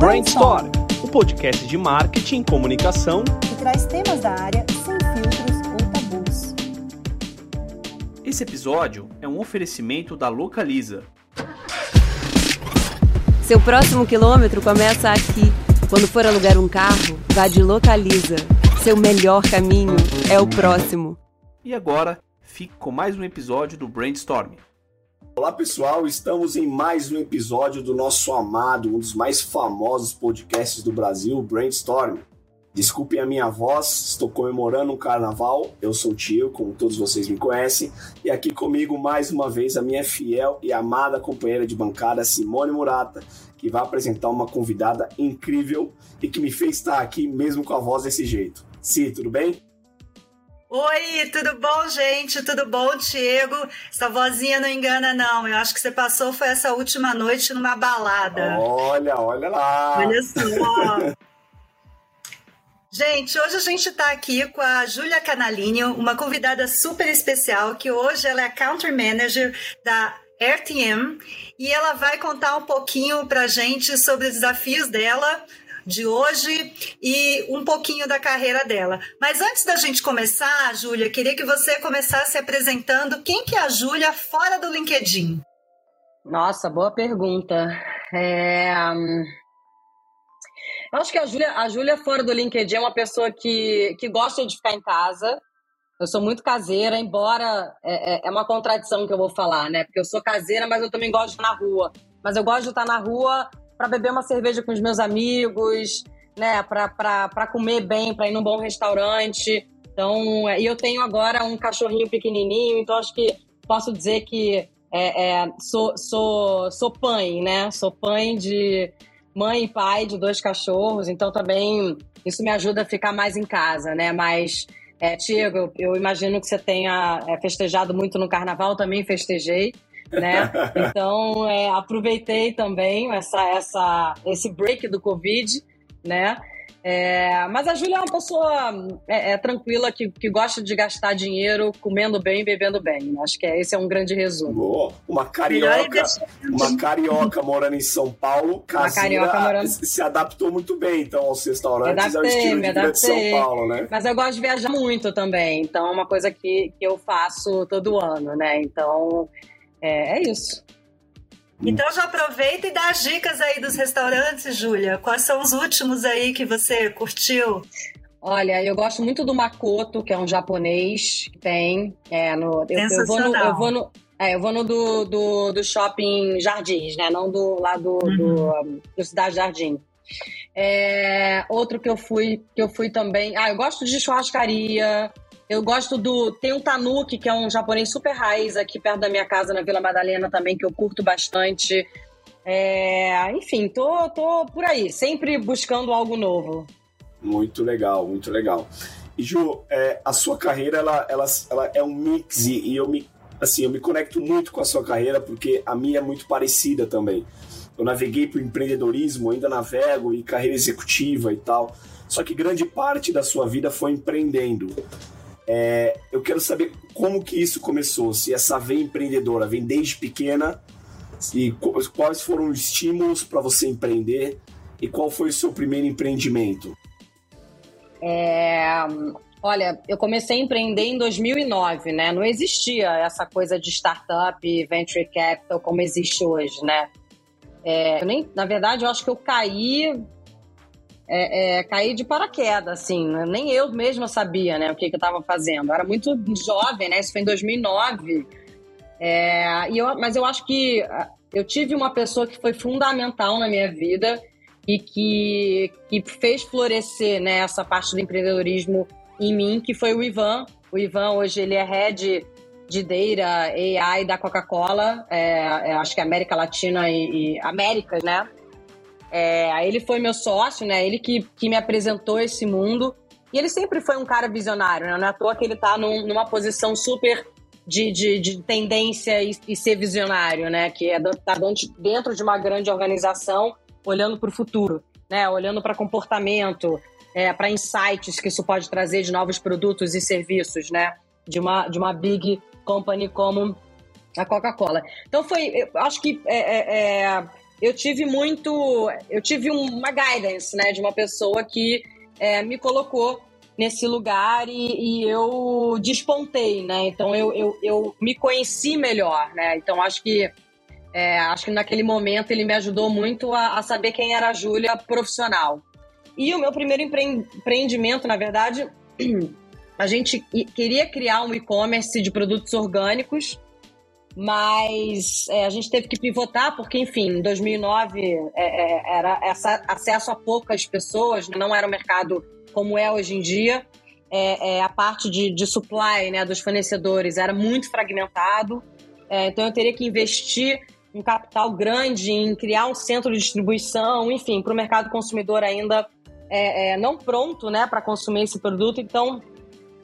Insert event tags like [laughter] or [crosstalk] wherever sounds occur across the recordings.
Brainstorm, o podcast de marketing e comunicação que traz temas da área sem filtros ou tabus. Esse episódio é um oferecimento da Localiza. Seu próximo quilômetro começa aqui. Quando for alugar um carro, vá de Localiza. Seu melhor caminho é o próximo. E agora, fique com mais um episódio do Brainstorm. Olá pessoal, estamos em mais um episódio do nosso amado, um dos mais famosos podcasts do Brasil, Brainstorm. Desculpem a minha voz, estou comemorando um carnaval. Eu sou o Tio, como todos vocês me conhecem, e aqui comigo mais uma vez a minha fiel e amada companheira de bancada, Simone Murata, que vai apresentar uma convidada incrível e que me fez estar aqui mesmo com a voz desse jeito. Si, tudo bem? Oi, tudo bom, gente? Tudo bom, Diego? Essa vozinha não engana, não. Eu acho que você passou foi essa última noite numa balada. Olha, olha lá. Olha só. Gente, hoje a gente está aqui com a Júlia Canalinho, uma convidada super especial, que hoje ela é Country Manager da RTM e ela vai contar um pouquinho para gente sobre os desafios dela de hoje e um pouquinho da carreira dela. Mas antes da gente começar, Júlia, queria que você começasse apresentando quem que é a Júlia fora do LinkedIn. Nossa, boa pergunta. É... Eu acho que a Júlia, a Júlia fora do LinkedIn é uma pessoa que, que gosta de ficar em casa. Eu sou muito caseira, embora é, é, é uma contradição que eu vou falar, né? Porque eu sou caseira, mas eu também gosto de estar na rua. Mas eu gosto de estar na rua para beber uma cerveja com os meus amigos, né? Para comer bem, para ir num bom restaurante. Então, e eu tenho agora um cachorrinho pequenininho, então acho que posso dizer que é, é, sou, sou, sou pai, né? Sou pai de mãe e pai de dois cachorros, então também isso me ajuda a ficar mais em casa, né? Mas, é, Tiago, eu, eu imagino que você tenha é, festejado muito no carnaval, também festejei. Né? Então, é, aproveitei também essa, essa, esse break do Covid, né? É, mas a Júlia é uma pessoa é, é, tranquila, que, que gosta de gastar dinheiro comendo bem e bebendo bem. Acho que é, esse é um grande resumo. Boa. Uma carioca, uma carioca morando em São Paulo, casinha, morando... se adaptou muito bem, então, aos restaurantes, adaptei, ao estilo de vida de São Paulo, né? Mas eu gosto de viajar muito também, então é uma coisa que, que eu faço todo ano, né? Então, é, é isso. Então já aproveita e dá as dicas aí dos restaurantes, Júlia. Quais são os últimos aí que você curtiu? Olha, eu gosto muito do Makoto, que é um japonês que tem. É, no, eu, eu vou no, eu vou no, é, eu vou no do, do, do, shopping Jardins, né? Não do lá do, uhum. do, do Cidade Jardim. É, outro que eu fui, que eu fui também. Ah, eu gosto de churrascaria. Eu gosto do. Tem um Tanuki, que é um japonês super raiz aqui perto da minha casa, na Vila Madalena também, que eu curto bastante. É, enfim, tô, tô por aí, sempre buscando algo novo. Muito legal, muito legal. E Ju, é, a sua carreira ela, ela, ela é um mix e, eu me assim eu me conecto muito com a sua carreira porque a minha é muito parecida também. Eu naveguei para o empreendedorismo, ainda navego e carreira executiva e tal. Só que grande parte da sua vida foi empreendendo. É, eu quero saber como que isso começou, se essa veia empreendedora vem desde pequena, e quais foram os estímulos para você empreender e qual foi o seu primeiro empreendimento? É, olha, eu comecei a empreender em 2009, né? Não existia essa coisa de startup, venture capital como existe hoje, né? É, nem, na verdade, eu acho que eu caí é, é, caí de paraquedas, assim. Né? Nem eu mesma sabia, né, o que, que eu estava fazendo. Eu era muito jovem, né? Isso foi em 2009. É, e eu, mas eu acho que ah, eu tive uma pessoa que foi fundamental na minha vida e que, que fez florescer né, essa parte do empreendedorismo em mim, que foi o Ivan. O Ivan, hoje, ele é head de Data AI da Coca-Cola, é, é, acho que é América Latina e, e América, né? É, ele foi meu sócio, né? Ele que, que me apresentou esse mundo. E ele sempre foi um cara visionário, né? Não é à toa que ele tá num, numa posição super de, de, de tendência e, e, ser visionário, né? Que é tá dentro de uma grande organização, olhando para o futuro, né? Olhando para comportamento, é, para insights que isso pode trazer de novos produtos e serviços, né? De uma, de uma big company como a Coca-Cola. Então foi, eu acho que é, é, é eu tive muito, eu tive uma guidance, né, de uma pessoa que é, me colocou nesse lugar e, e, eu despontei, né? Então eu, eu, eu, me conheci melhor, né? Então acho que é, acho que naquele momento ele me ajudou muito a, a saber quem era a Júlia profissional. E o meu primeiro empreendimento, na verdade, [clears throat] a gente queria criar um e-commerce de produtos orgânicos mas é, a gente teve que pivotar porque, enfim, em 2009 é, é, era essa, acesso a poucas pessoas, né? não era um mercado como é hoje em dia. É, é, a parte de, de supply né, dos fornecedores era muito fragmentado, é, então eu teria que investir um capital grande em criar um centro de distribuição, enfim, para o mercado consumidor ainda não pronto né, para consumir esse produto. Então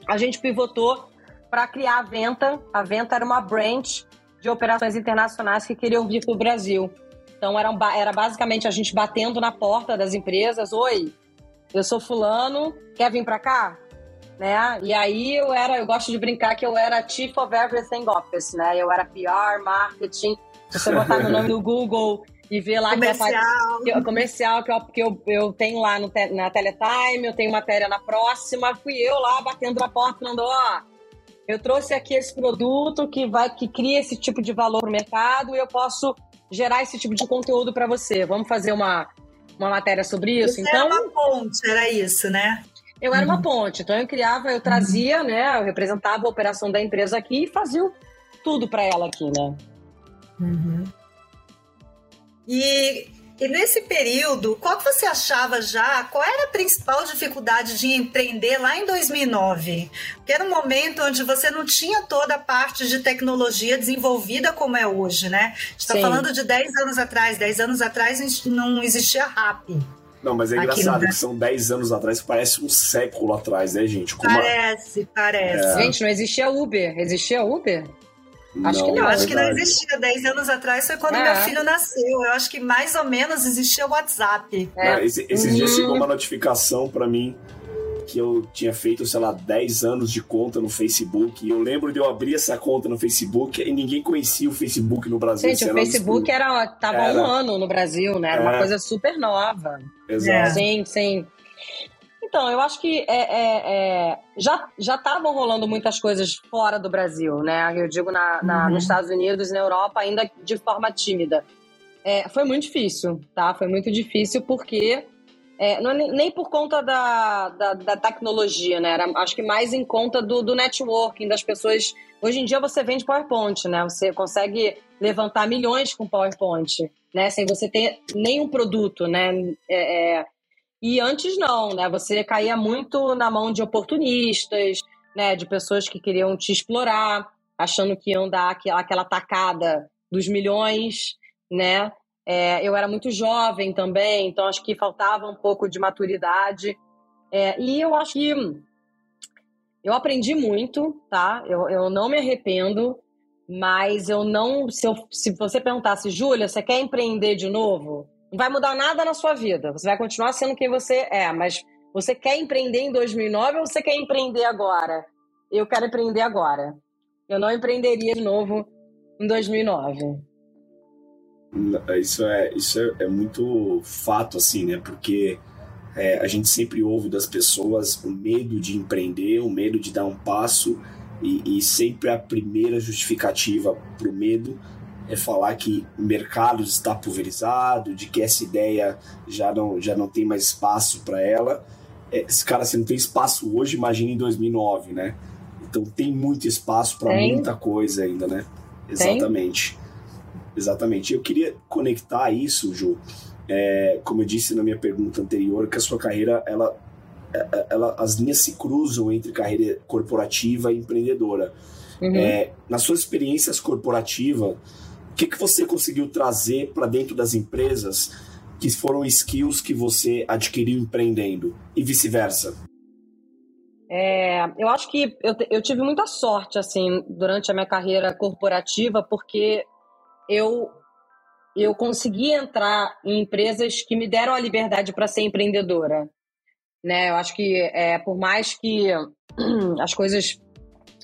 a gente pivotou para criar a Venta. A Venta era uma branch de operações internacionais que queriam vir para o Brasil. Então era, era basicamente a gente batendo na porta das empresas, oi, eu sou fulano, quer vir para cá? Né? E aí eu era, eu gosto de brincar que eu era Chief of Everything Office, né? Eu era PR, marketing. Se você botar meu nome no Google e ver lá comercial. que, eu, comercial que, eu, que eu, eu tenho lá no, na Teletime, eu tenho matéria na próxima, fui eu lá batendo na porta falando, ó, oh, eu trouxe aqui esse produto que vai que cria esse tipo de valor para o mercado e eu posso gerar esse tipo de conteúdo para você. Vamos fazer uma, uma matéria sobre isso? Você então, era uma ponte, era isso, né? Eu era uhum. uma ponte, então eu criava, eu trazia, uhum. né? Eu representava a operação da empresa aqui e fazia tudo para ela aqui, né? Uhum. E e nesse período, qual que você achava já? Qual era a principal dificuldade de empreender lá em 2009? Porque era um momento onde você não tinha toda a parte de tecnologia desenvolvida como é hoje, né? A gente está falando de 10 anos atrás. 10 anos atrás não existia RAP. Não, mas é engraçado que são 10 anos atrás, parece um século atrás, né, gente? Como parece, a... parece. É. Gente, não existia Uber. Existia Uber? Acho que não. Eu acho que não existia. Dez anos atrás foi quando é. meu filho nasceu. Eu acho que mais ou menos existia o WhatsApp. É. Não, esses dias chegou uma notificação para mim que eu tinha feito, sei lá, 10 anos de conta no Facebook. E eu lembro de eu abrir essa conta no Facebook e ninguém conhecia o Facebook no Brasil. Gente, o Facebook era, tava era. um ano no Brasil, né? Era é. uma coisa super nova. Exato. Sim, sim. Então, eu acho que é, é, é, já já estavam rolando muitas coisas fora do Brasil, né? Eu digo na, na uhum. nos Estados Unidos e na Europa ainda de forma tímida. É, foi muito difícil, tá? Foi muito difícil porque é, não, é nem por conta da, da, da, tecnologia, né? Era, acho que mais em conta do, do networking, das pessoas. Hoje em dia você vende PowerPoint, né? Você consegue levantar milhões com PowerPoint, né? Sem você ter nenhum produto, né? E antes não, né? Você caía muito na mão de oportunistas, né? De pessoas que queriam te explorar, achando que iam dar aquela, aquela tacada dos milhões, né? É, eu era muito jovem também, então acho que faltava um pouco de maturidade. É, e eu acho que eu aprendi muito, tá? Eu, eu não me arrependo, mas eu não. Se, eu, se você perguntasse, Júlia, você quer empreender de novo? Não vai mudar nada na sua vida. Você vai continuar sendo quem você é, mas você quer empreender em 2009 ou você quer empreender agora? Eu quero empreender agora. Eu não empreenderia de novo em 2009. Isso é, isso é, é muito fato, assim, né? Porque é, a gente sempre ouve das pessoas o medo de empreender, o medo de dar um passo, e, e sempre a primeira justificativa para o medo é falar que o mercado está pulverizado, de que essa ideia já não, já não tem mais espaço para ela. É, esse cara, se não tem espaço hoje, imagina em 2009, né? Então tem muito espaço para muita coisa ainda, né? Exatamente. Tem? Exatamente. Eu queria conectar isso, Ju, é, como eu disse na minha pergunta anterior, que a sua carreira, ela, é, é, ela, as linhas se cruzam entre carreira corporativa e empreendedora. Uhum. É, nas suas experiências corporativas, que, que você conseguiu trazer para dentro das empresas que foram skills que você adquiriu empreendendo e vice-versa? É, eu acho que eu, eu tive muita sorte assim durante a minha carreira corporativa porque eu eu consegui entrar em empresas que me deram a liberdade para ser empreendedora, né? Eu acho que é, por mais que [clears throat] as coisas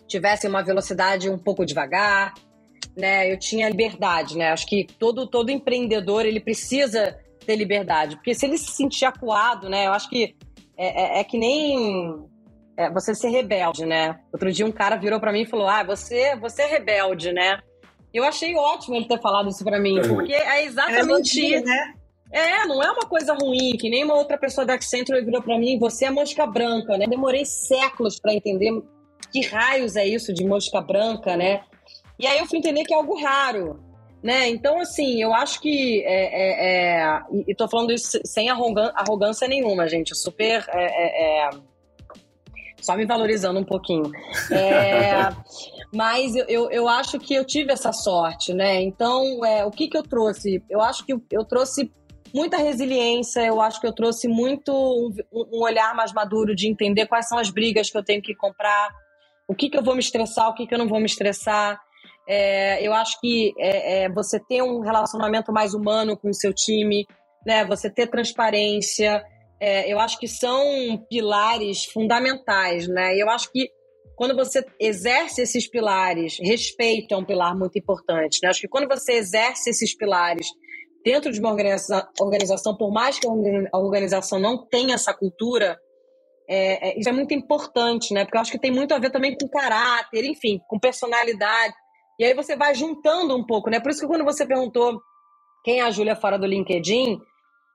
tivessem uma velocidade um pouco devagar, né? Eu tinha liberdade, né? Acho que todo, todo empreendedor, ele precisa ter liberdade. Porque se ele se sentir acuado, né? Eu acho que é, é, é que nem é, você ser rebelde, né? Outro dia um cara virou para mim e falou: Ah, você, você é rebelde, né? Eu achei ótimo ele ter falado isso para mim, porque é exatamente. É, né? é, não é uma coisa ruim, que nem uma outra pessoa da Accenture virou para mim, você é mosca branca, né? Demorei séculos para entender que raios é isso de mosca branca, né? E aí eu fui entender que é algo raro, né? Então, assim, eu acho que. É, é, é, e tô falando isso sem arrogância nenhuma, gente. Super. É, é, é, só me valorizando um pouquinho. [laughs] Mas eu, eu, eu, acho que eu tive essa sorte, né? Então, é, o que, que eu trouxe? Eu acho que eu trouxe muita resiliência, eu acho que eu trouxe muito um, um, olhar mais maduro de entender quais são as brigas que eu tenho que comprar, o que, que eu vou me estressar, o que, que eu não vou me estressar. É, eu acho que é, é, você ter um relacionamento mais humano com o seu time, né? Você ter transparência, é, eu acho que são pilares fundamentais, né? Eu acho que quando você exerce esses pilares, respeito é um pilar muito importante. Né? Acho que quando você exerce esses pilares dentro de uma organização, por mais que a organização não tenha essa cultura, é, é, isso é muito importante, né? Porque eu acho que tem muito a ver também com caráter, enfim, com personalidade. E aí você vai juntando um pouco, né? Por isso que quando você perguntou quem é a Júlia fora do LinkedIn,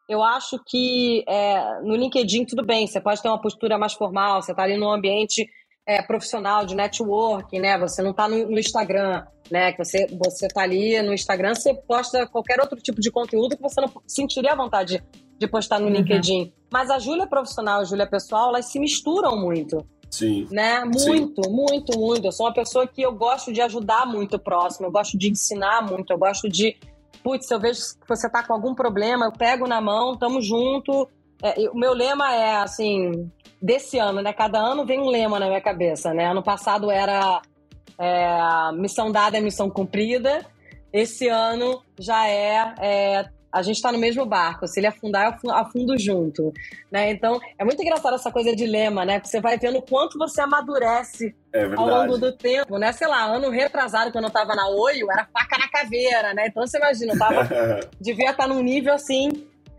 eu acho que é, no LinkedIn tudo bem, você pode ter uma postura mais formal, você está ali num ambiente é, profissional de networking, né? Você não está no, no, Instagram, né? Que você você está ali no Instagram, você posta qualquer outro tipo de conteúdo que você não sentiria a vontade de, de postar no uhum. LinkedIn. Mas a Júlia profissional, a Júlia pessoal, elas se misturam muito. Sim. Né? Muito, Sim. muito, muito. Eu sou uma pessoa que eu gosto de ajudar muito o próximo, eu gosto de ensinar muito, eu gosto de putz, eu vejo que você tá com algum problema, eu pego na mão, tamo junto. É, o meu lema é, assim, desse ano, né? Cada ano vem um lema na minha cabeça, né? Ano passado era é, missão dada é missão cumprida. Esse ano já é, é a gente está no mesmo barco. Se ele afundar, eu afundo junto. Né? Então, é muito engraçado essa coisa de lema, né? Porque você vai vendo o quanto você amadurece é ao longo do tempo, né? Sei lá, ano retrasado, quando eu tava na Oio, era faca na caveira, né? Então, você imagina, eu tava, [laughs] devia estar tá num nível, assim,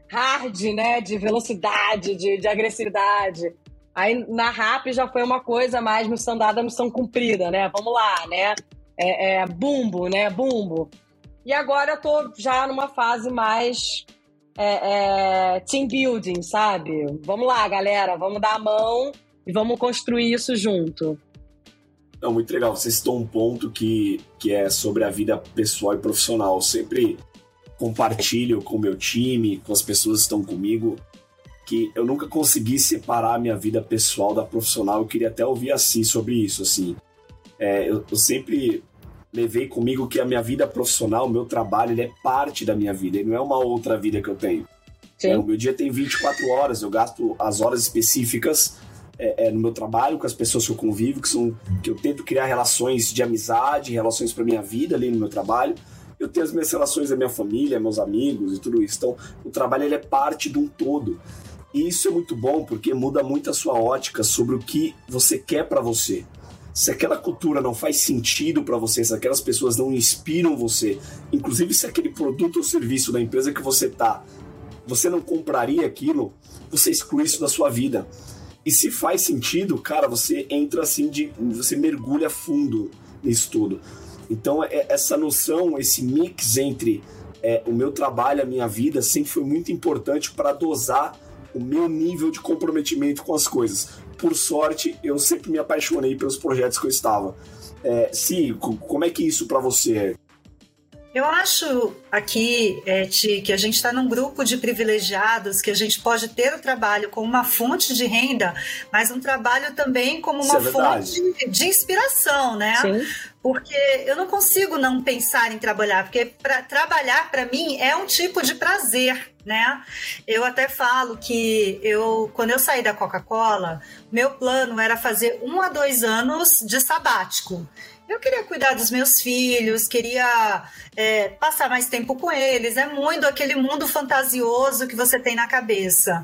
hard, né? De velocidade, de, de agressividade. Aí, na RAP, já foi uma coisa mais missão dada, missão cumprida, né? Vamos lá, né? É, é bumbo, né? Bumbo. E agora eu tô já numa fase mais é, é, team building, sabe? Vamos lá, galera, vamos dar a mão e vamos construir isso junto. Não, muito legal. Você citou um ponto que, que é sobre a vida pessoal e profissional. Eu sempre compartilho com o meu time, com as pessoas que estão comigo, que eu nunca consegui separar a minha vida pessoal da profissional. Eu queria até ouvir assim sobre isso. Assim, é, eu, eu sempre levei comigo que a minha vida profissional, o meu trabalho, ele é parte da minha vida, ele não é uma outra vida que eu tenho. É, o meu dia tem 24 horas, eu gasto as horas específicas é, é, no meu trabalho, com as pessoas que eu convivo, que, são, que eu tento criar relações de amizade, relações para minha vida ali no meu trabalho. Eu tenho as minhas relações da minha família, meus amigos e tudo isso. Então, o trabalho ele é parte de um todo. E isso é muito bom porque muda muito a sua ótica sobre o que você quer para você se aquela cultura não faz sentido para você, se aquelas pessoas não inspiram você, inclusive se aquele produto ou serviço da empresa que você tá, você não compraria aquilo, você exclui isso da sua vida. E se faz sentido, cara, você entra assim de. você mergulha fundo nisso tudo. Então, é, essa noção, esse mix entre é, o meu trabalho, a minha vida, sempre foi muito importante para dosar o meu nível de comprometimento com as coisas por sorte, eu sempre me apaixonei pelos projetos que eu estava. É, Sim, como é que isso para você é? Eu acho aqui, Eti, que a gente está num grupo de privilegiados, que a gente pode ter o trabalho como uma fonte de renda, mas um trabalho também como uma é fonte de inspiração, né? Sim. Porque eu não consigo não pensar em trabalhar, porque para trabalhar para mim é um tipo de prazer, né? Eu até falo que eu, quando eu saí da Coca-Cola, meu plano era fazer um a dois anos de sabático. Eu queria cuidar dos meus filhos, queria é, passar mais tempo com eles. É muito aquele mundo fantasioso que você tem na cabeça.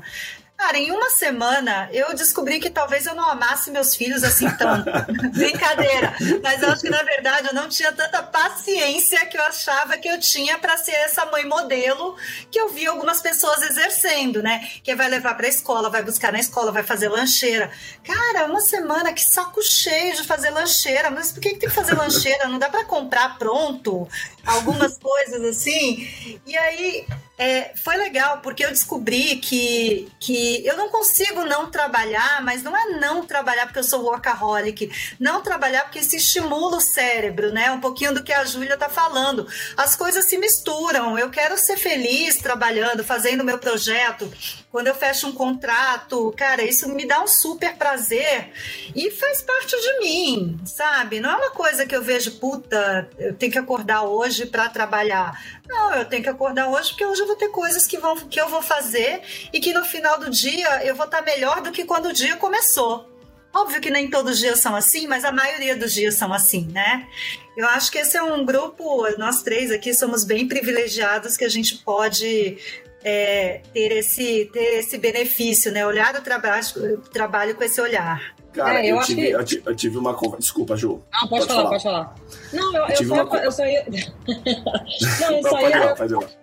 Cara, em uma semana eu descobri que talvez eu não amasse meus filhos assim tanto. [laughs] Brincadeira. Mas acho que na verdade eu não tinha tanta paciência que eu achava que eu tinha para ser essa mãe modelo que eu vi algumas pessoas exercendo, né? Que vai levar para a escola, vai buscar na escola, vai fazer lancheira. Cara, uma semana que saco cheio de fazer lancheira. Mas por que, que tem que fazer lancheira? Não dá para comprar pronto algumas coisas assim. E aí é, foi legal, porque eu descobri que, que eu não consigo não trabalhar, mas não é não trabalhar porque eu sou workaholic, não trabalhar porque isso estimula o cérebro, né? Um pouquinho do que a Júlia tá falando. As coisas se misturam. Eu quero ser feliz trabalhando, fazendo meu projeto. Quando eu fecho um contrato, cara, isso me dá um super prazer e faz parte de mim, sabe? Não é uma coisa que eu vejo, puta, eu tenho que acordar hoje para trabalhar. Não, eu tenho que acordar hoje porque hoje eu vou ter coisas que, vão, que eu vou fazer e que no final do dia eu vou estar melhor do que quando o dia começou. Óbvio que nem todos os dias são assim, mas a maioria dos dias são assim, né? Eu acho que esse é um grupo, nós três aqui somos bem privilegiados que a gente pode é, ter, esse, ter esse benefício, né? Olhar o trabalho, o trabalho com esse olhar. Cara, é, eu, eu, tive, que... eu, tive, eu, tive, uma conversa. Desculpa, Ju. Não, pode, pode falar, falar, pode falar. Não, eu, eu, só, uma... eu só ia. [laughs] não, eu só ia,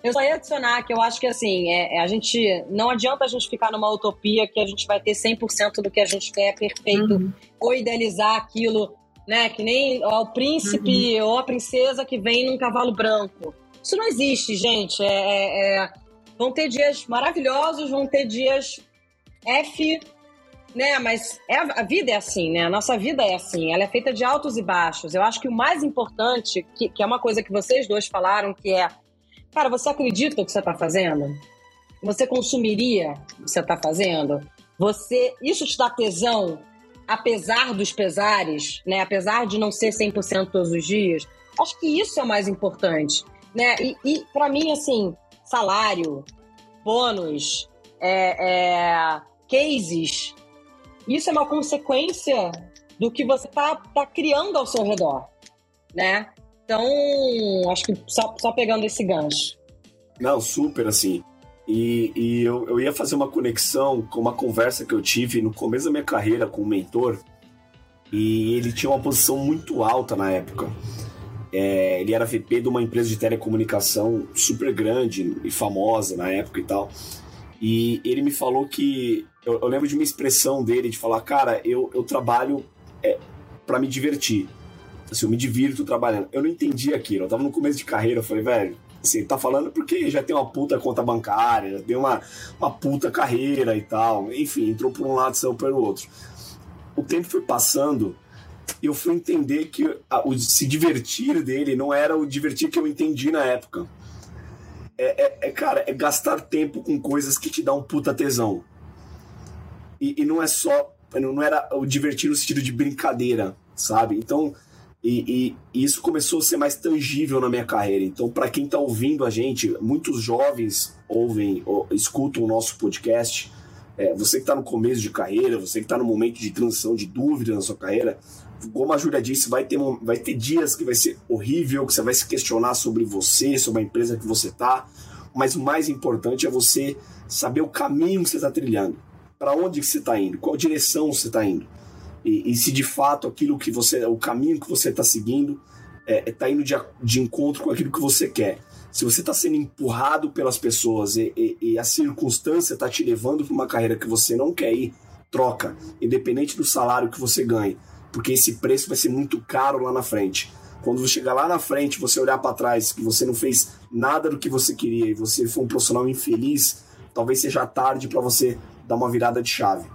eu só ia adicionar que eu acho que assim, é, é, a gente. Não adianta a gente ficar numa utopia que a gente vai ter 100% do que a gente quer perfeito, uhum. ou idealizar aquilo, né? Que nem ó, o príncipe uhum. ou a princesa que vem num cavalo branco. Isso não existe, gente. É, é, é vão ter dias maravilhosos, vão ter dias F né? Mas é, a vida é assim, né? A nossa vida é assim, ela é feita de altos e baixos. Eu acho que o mais importante, que, que é uma coisa que vocês dois falaram, que é, cara, você acredita no que você está fazendo? Você consumiria o que você está fazendo? Você, isso te dá tesão, apesar dos pesares, né? Apesar de não ser 100% todos os dias. Acho que isso é o mais importante, né? E, e para mim, assim, salário, bônus, é, é, cases, isso é uma consequência do que você está tá criando ao seu redor, né? Então, acho que só, só pegando esse gancho. Não, super, assim. E, e eu, eu ia fazer uma conexão com uma conversa que eu tive no começo da minha carreira com um mentor. E ele tinha uma posição muito alta na época. É, ele era VP de uma empresa de telecomunicação super grande e famosa na época e tal. E ele me falou que. Eu, eu lembro de uma expressão dele de falar: Cara, eu, eu trabalho é, para me divertir. Assim, eu me divirto trabalhando. Eu não entendi aquilo. Eu tava no começo de carreira, eu falei, velho, assim, tá falando porque já tem uma puta conta bancária, já tem uma, uma puta carreira e tal. Enfim, entrou por um lado, saiu pelo outro. O tempo foi passando eu fui entender que a, o se divertir dele não era o divertir que eu entendi na época é, é, é, cara, é gastar tempo com coisas que te dão um puta tesão. E, e, não é só. Não era o divertir no sentido de brincadeira, sabe? Então, e, e, e isso começou a ser mais tangível na minha carreira. Então, para quem tá ouvindo a gente, muitos jovens ouvem, ou, escutam o nosso podcast. É, você que está no começo de carreira, você que está no momento de transição, de dúvida na sua carreira, como a Júlia disse, vai ter, vai ter dias que vai ser horrível, que você vai se questionar sobre você, sobre a empresa que você está, mas o mais importante é você saber o caminho que você está trilhando, para onde que você está indo, qual direção você está indo, e, e, se de fato aquilo que você, o caminho que você está seguindo, está é, é tá indo de, de encontro com aquilo que você quer. Se você está sendo empurrado pelas pessoas e, e, e a circunstância está te levando para uma carreira que você não quer ir, troca, independente do salário que você ganhe porque esse preço vai ser muito caro lá na frente. Quando você chegar lá na frente, você olhar para trás, que você não fez nada do que você queria e você foi um profissional infeliz, talvez seja tarde para você dar uma virada de chave.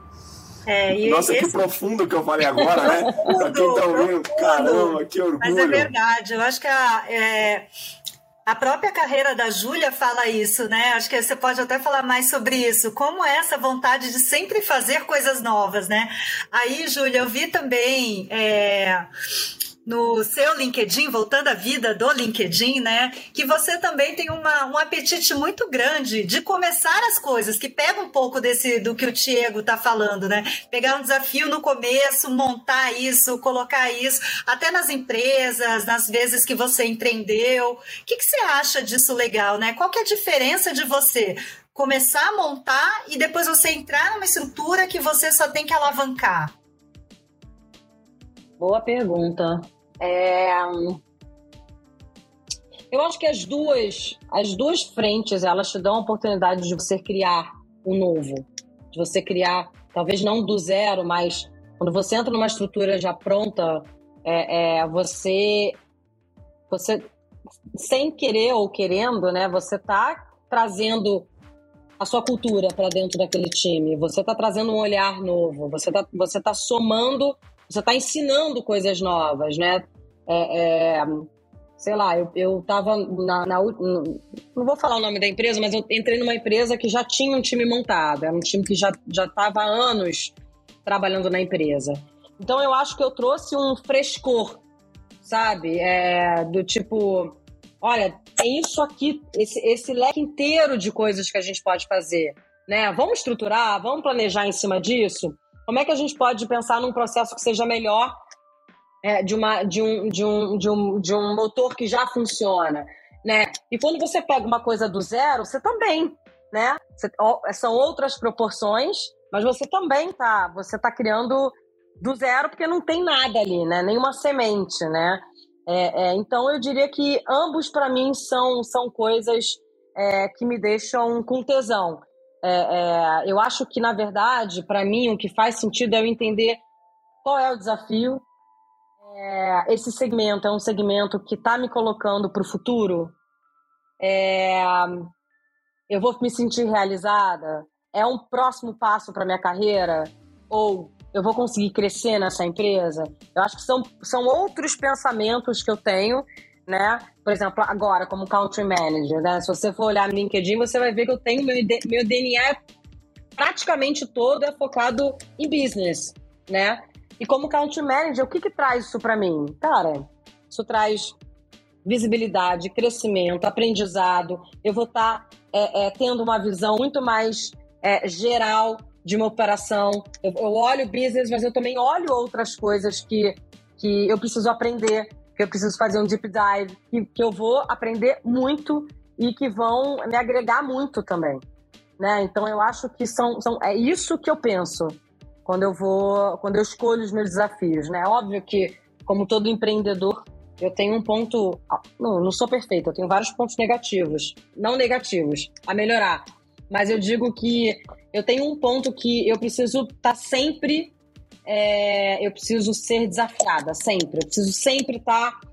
É, Nossa, esse... que profundo que eu falei agora, né? [laughs] pra quem tá ouvindo, caramba, que orgulho. Mas é verdade, eu acho que a, é, a própria carreira da Júlia fala isso, né? Acho que você pode até falar mais sobre isso. Como é essa vontade de sempre fazer coisas novas, né? Aí, Júlia, eu vi também. É no seu LinkedIn, voltando à vida do LinkedIn, né? Que você também tem uma, um apetite muito grande de começar as coisas, que pega um pouco desse do que o Diego tá falando, né? Pegar um desafio no começo, montar isso, colocar isso, até nas empresas, nas vezes que você empreendeu. O que, que você acha disso legal, né? Qual que é a diferença de você começar a montar e depois você entrar numa estrutura que você só tem que alavancar? Boa pergunta. É... Eu acho que as duas, as duas frentes, elas te dão a oportunidade de você criar o um novo, de você criar, talvez não do zero, mas quando você entra numa estrutura já pronta, é, é, você, você sem querer ou querendo, né, você está trazendo a sua cultura para dentro daquele time, você está trazendo um olhar novo, você está você tá somando, você está ensinando coisas novas, né? É, é, sei lá, eu, eu tava na, na, Não vou falar o nome da empresa, mas eu entrei numa empresa que já tinha um time montado, era um time que já estava há anos trabalhando na empresa. Então eu acho que eu trouxe um frescor, sabe? É, do tipo, olha, é isso aqui, esse, esse leque inteiro de coisas que a gente pode fazer. Né? Vamos estruturar, vamos planejar em cima disso? Como é que a gente pode pensar num processo que seja melhor é, de, uma, de, um, de, um, de, um, de um motor que já funciona, né? E quando você pega uma coisa do zero, você também, né? Você, são outras proporções, mas você também tá, você tá criando do zero porque não tem nada ali, né? Nenhuma semente, né? É, é, então eu diria que ambos para mim são, são coisas é, que me deixam com tesão. É, é, eu acho que na verdade para mim o que faz sentido é eu entender qual é o desafio, é, esse segmento é um segmento que está me colocando para o futuro, é, eu vou me sentir realizada, é um próximo passo para minha carreira, ou eu vou conseguir crescer nessa empresa? Eu acho que são, são outros pensamentos que eu tenho, né? Por exemplo, agora, como country manager, né? Se você for olhar no LinkedIn, você vai ver que eu tenho meu, meu DNA praticamente todo é focado em business, né? E como country manager, o que que traz isso para mim? Cara, isso traz visibilidade, crescimento, aprendizado. Eu vou estar tá, é, é, tendo uma visão muito mais é, geral de uma operação. Eu, eu olho business, mas eu também olho outras coisas que, que eu preciso aprender, que eu preciso fazer um deep dive, que, que eu vou aprender muito e que vão me agregar muito também. Né? Então eu acho que são, são é isso que eu penso quando eu vou, quando eu escolho os meus desafios, né? Óbvio que, como todo empreendedor, eu tenho um ponto. Não, não sou perfeita, eu tenho vários pontos negativos. Não negativos, a melhorar. Mas eu digo que eu tenho um ponto que eu preciso estar tá sempre. É, eu preciso ser desafiada, sempre. Eu preciso sempre estar. Tá,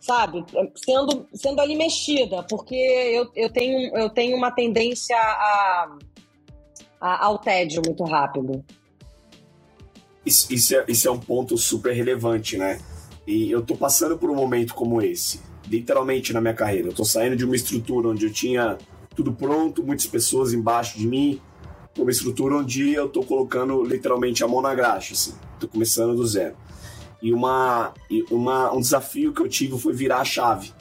sabe, sendo, sendo ali mexida, porque eu, eu, tenho, eu tenho uma tendência a, a, ao tédio muito rápido. Isso, isso, é, isso é um ponto super relevante, né? E eu tô passando por um momento como esse, literalmente na minha carreira. Eu tô saindo de uma estrutura onde eu tinha tudo pronto, muitas pessoas embaixo de mim, uma estrutura onde eu tô colocando literalmente a mão na graxa, assim. Começando do zero. E uma, uma, um desafio que eu tive foi virar a chave.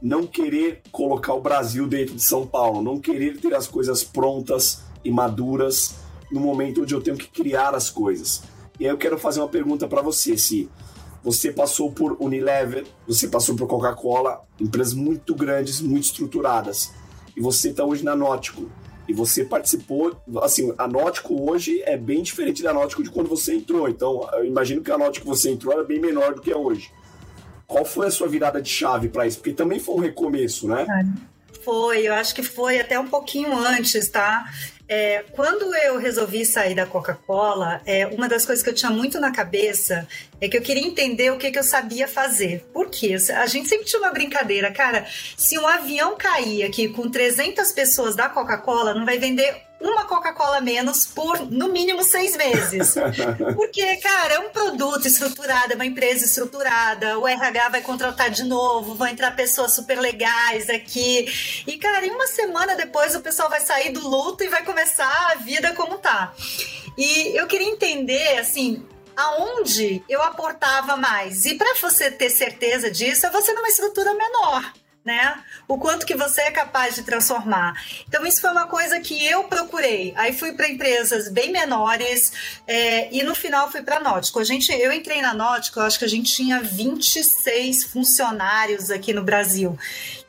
Não querer colocar o Brasil dentro de São Paulo, não querer ter as coisas prontas e maduras no momento onde eu tenho que criar as coisas. E aí eu quero fazer uma pergunta para você, se você passou por Unilever, você passou por Coca-Cola, empresas muito grandes, muito estruturadas, e você está hoje na Nótico, e você participou, assim, a Nótico hoje é bem diferente da Nótico de quando você entrou, então eu imagino que a Nótico que você entrou era bem menor do que é hoje. Qual foi a sua virada de chave para isso? Porque também foi um recomeço, né? Foi, eu acho que foi até um pouquinho antes, tá? É, quando eu resolvi sair da Coca-Cola, é, uma das coisas que eu tinha muito na cabeça é que eu queria entender o que, que eu sabia fazer. Por quê? A gente sempre tinha uma brincadeira, cara. Se um avião cair aqui com 300 pessoas da Coca-Cola, não vai vender uma Coca-Cola menos por no mínimo seis meses. [laughs] Porque, cara, é um produto estruturado, é uma empresa estruturada, o RH vai contratar de novo, vão entrar pessoas super legais aqui. E, cara, em uma semana depois o pessoal vai sair do luto e vai começar a vida como tá. E eu queria entender, assim, aonde eu aportava mais. E para você ter certeza disso, é você numa estrutura menor né? O quanto que você é capaz de transformar. Então, isso foi uma coisa que eu procurei. Aí fui para empresas bem menores é, e no final fui para a Nótico. A gente, eu entrei na Nótico, eu acho que a gente tinha 26 funcionários aqui no Brasil.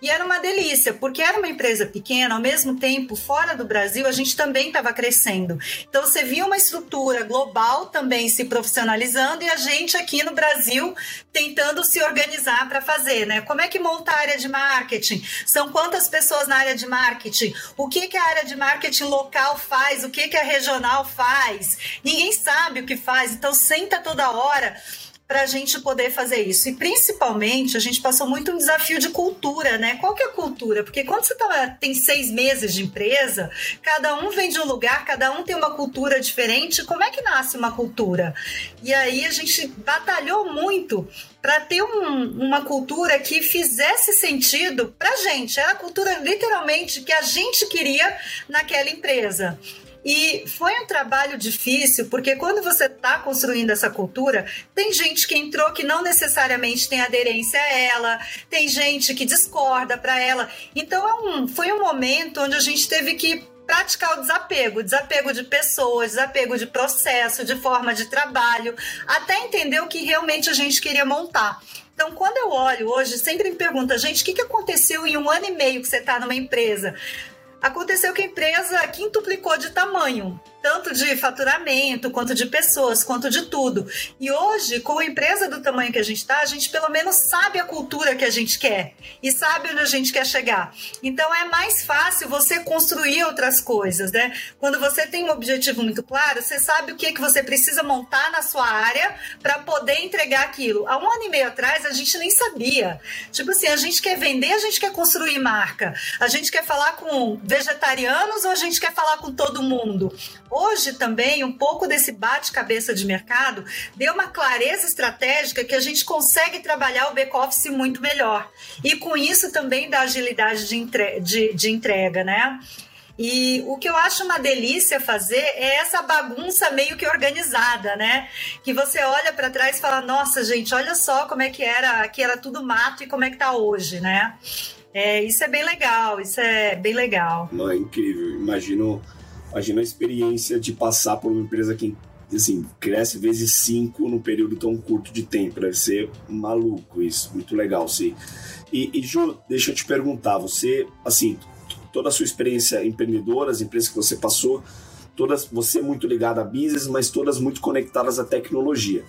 E era uma delícia, porque era uma empresa pequena, ao mesmo tempo, fora do Brasil, a gente também estava crescendo. Então, você via uma estrutura global também se profissionalizando e a gente aqui no Brasil tentando se organizar para fazer, né? Como é que monta a área de marketing? São quantas pessoas na área de marketing? O que, que a área de marketing local faz? O que, que a regional faz? Ninguém sabe o que faz, então senta toda hora para a gente poder fazer isso. E principalmente, a gente passou muito um desafio de cultura, né? Qual que é a cultura? Porque quando você tá, tem seis meses de empresa, cada um vem de um lugar, cada um tem uma cultura diferente. Como é que nasce uma cultura? E aí a gente batalhou muito para ter um, uma cultura que fizesse sentido para gente. Era a cultura literalmente que a gente queria naquela empresa. E foi um trabalho difícil, porque quando você está construindo essa cultura, tem gente que entrou que não necessariamente tem aderência a ela, tem gente que discorda para ela. Então é um, foi um momento onde a gente teve que praticar o desapego, desapego de pessoas, desapego de processo, de forma de trabalho, até entender o que realmente a gente queria montar. Então, quando eu olho hoje, sempre me pergunta, gente, o que aconteceu em um ano e meio que você está numa empresa? Aconteceu que a empresa quintuplicou de tamanho tanto de faturamento, quanto de pessoas, quanto de tudo. E hoje, com a empresa do tamanho que a gente está, a gente pelo menos sabe a cultura que a gente quer e sabe onde a gente quer chegar. Então é mais fácil você construir outras coisas, né? Quando você tem um objetivo muito claro, você sabe o que, que você precisa montar na sua área para poder entregar aquilo. Há um ano e meio atrás, a gente nem sabia. Tipo assim, a gente quer vender, a gente quer construir marca. A gente quer falar com vegetarianos ou a gente quer falar com todo mundo? Hoje também, um pouco desse bate-cabeça de mercado deu uma clareza estratégica que a gente consegue trabalhar o back-office muito melhor. E com isso também dá agilidade de, entre... de, de entrega, né? E o que eu acho uma delícia fazer é essa bagunça meio que organizada, né? Que você olha para trás e fala: "Nossa, gente, olha só como é que era, que era tudo mato e como é que tá hoje", né? É, isso é bem legal, isso é bem legal. Não, é incrível. Imagino Imagina a experiência de passar por uma empresa que assim, cresce vezes cinco num período tão curto de tempo. Deve ser maluco isso, muito legal, sim. E, e Ju, deixa eu te perguntar, você, assim, toda a sua experiência empreendedora, as empresas que você passou, todas, você é muito ligada a business, mas todas muito conectadas à tecnologia.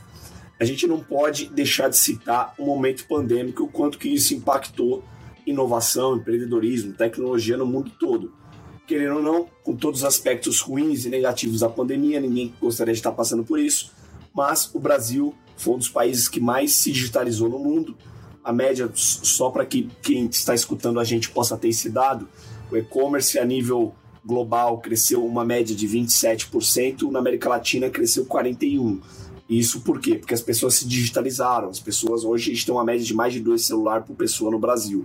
A gente não pode deixar de citar o momento pandêmico, o quanto que isso impactou inovação, empreendedorismo, tecnologia no mundo todo querendo ou não, com todos os aspectos ruins e negativos da pandemia, ninguém gostaria de estar passando por isso, mas o Brasil foi um dos países que mais se digitalizou no mundo. A média, só para que quem está escutando a gente possa ter esse dado, o e-commerce a nível global cresceu uma média de 27%, na América Latina cresceu 41%. Isso por quê? Porque as pessoas se digitalizaram. As pessoas hoje estão uma média de mais de dois celulares por pessoa no Brasil.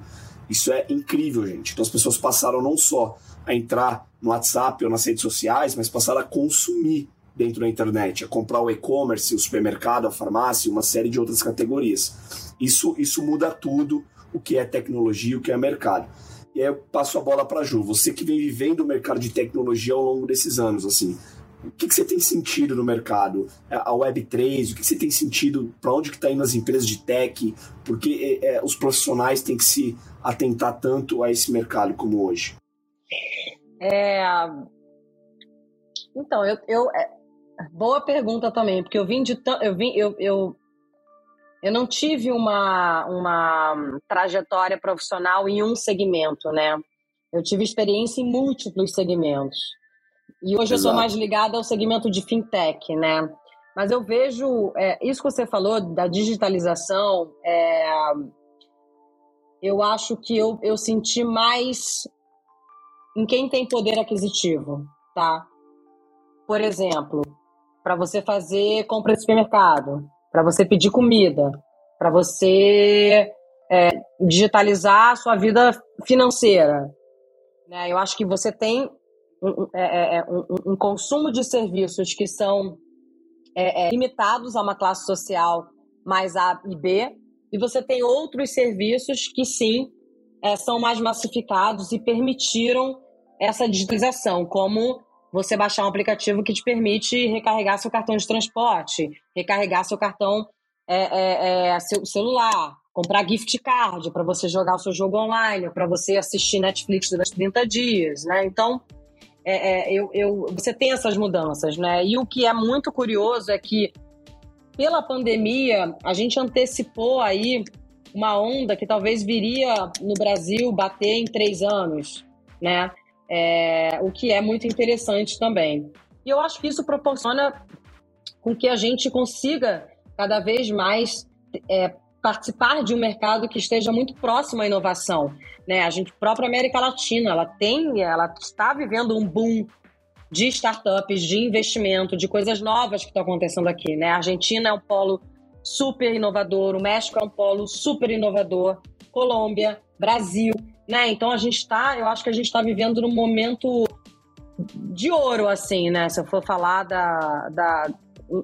Isso é incrível, gente. Então as pessoas passaram não só a entrar no WhatsApp ou nas redes sociais, mas passaram a consumir dentro da internet, a comprar o e-commerce, o supermercado, a farmácia, uma série de outras categorias. Isso, isso muda tudo o que é tecnologia, o que é mercado. E aí eu passo a bola para Ju. Você que vem vivendo o mercado de tecnologia ao longo desses anos, assim, o que, que você tem sentido no mercado? A Web3, o que, que você tem sentido? Para onde que está indo as empresas de tech? Porque é, os profissionais têm que se atentar tanto a esse mercado como hoje. É... Então, eu, eu é... boa pergunta também, porque eu vim de eu vim eu, eu eu não tive uma uma trajetória profissional em um segmento, né? Eu tive experiência em múltiplos segmentos. E hoje Exato. eu sou mais ligada ao segmento de fintech, né? Mas eu vejo é, isso que você falou da digitalização. É, eu acho que eu, eu senti mais em quem tem poder aquisitivo, tá? Por exemplo, para você fazer compra de supermercado, para você pedir comida, para você é, digitalizar a sua vida financeira. Né? Eu acho que você tem um, é, é, é um, um consumo de serviços que são é, é, limitados a uma classe social mais A e B, e você tem outros serviços que sim é, são mais massificados e permitiram essa digitalização, como você baixar um aplicativo que te permite recarregar seu cartão de transporte, recarregar seu cartão é, é, é seu celular, comprar gift card para você jogar o seu jogo online, para você assistir Netflix durante 30 dias, né? Então, é, é, eu, eu, você tem essas mudanças, né? E o que é muito curioso é que, pela pandemia, a gente antecipou aí uma onda que talvez viria no Brasil bater em três anos, né? É, o que é muito interessante também. E eu acho que isso proporciona com que a gente consiga cada vez mais é, participar de um mercado que esteja muito próximo à inovação. Né? A gente, própria América Latina, ela tem, ela está vivendo um boom de startups, de investimento, de coisas novas que estão acontecendo aqui. Né? A Argentina é um polo super inovador, o México é um polo super inovador, Colômbia, Brasil. Né? Então a gente está, eu acho que a gente está vivendo num momento de ouro, assim, né? Se eu for falar da, da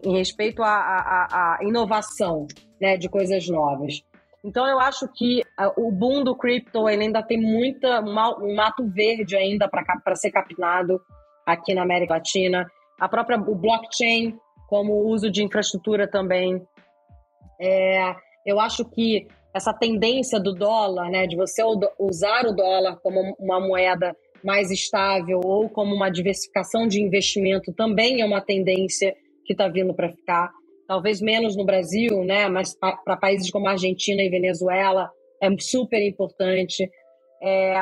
em respeito à inovação, né, de coisas novas. Então eu acho que o boom do cripto ainda tem muita um mato verde ainda para ser captado aqui na América Latina. A própria o blockchain como uso de infraestrutura também. É, eu acho que essa tendência do dólar, né, de você usar o dólar como uma moeda mais estável ou como uma diversificação de investimento também é uma tendência que está vindo para ficar talvez menos no Brasil, né? Mas para países como Argentina e Venezuela é super importante. É,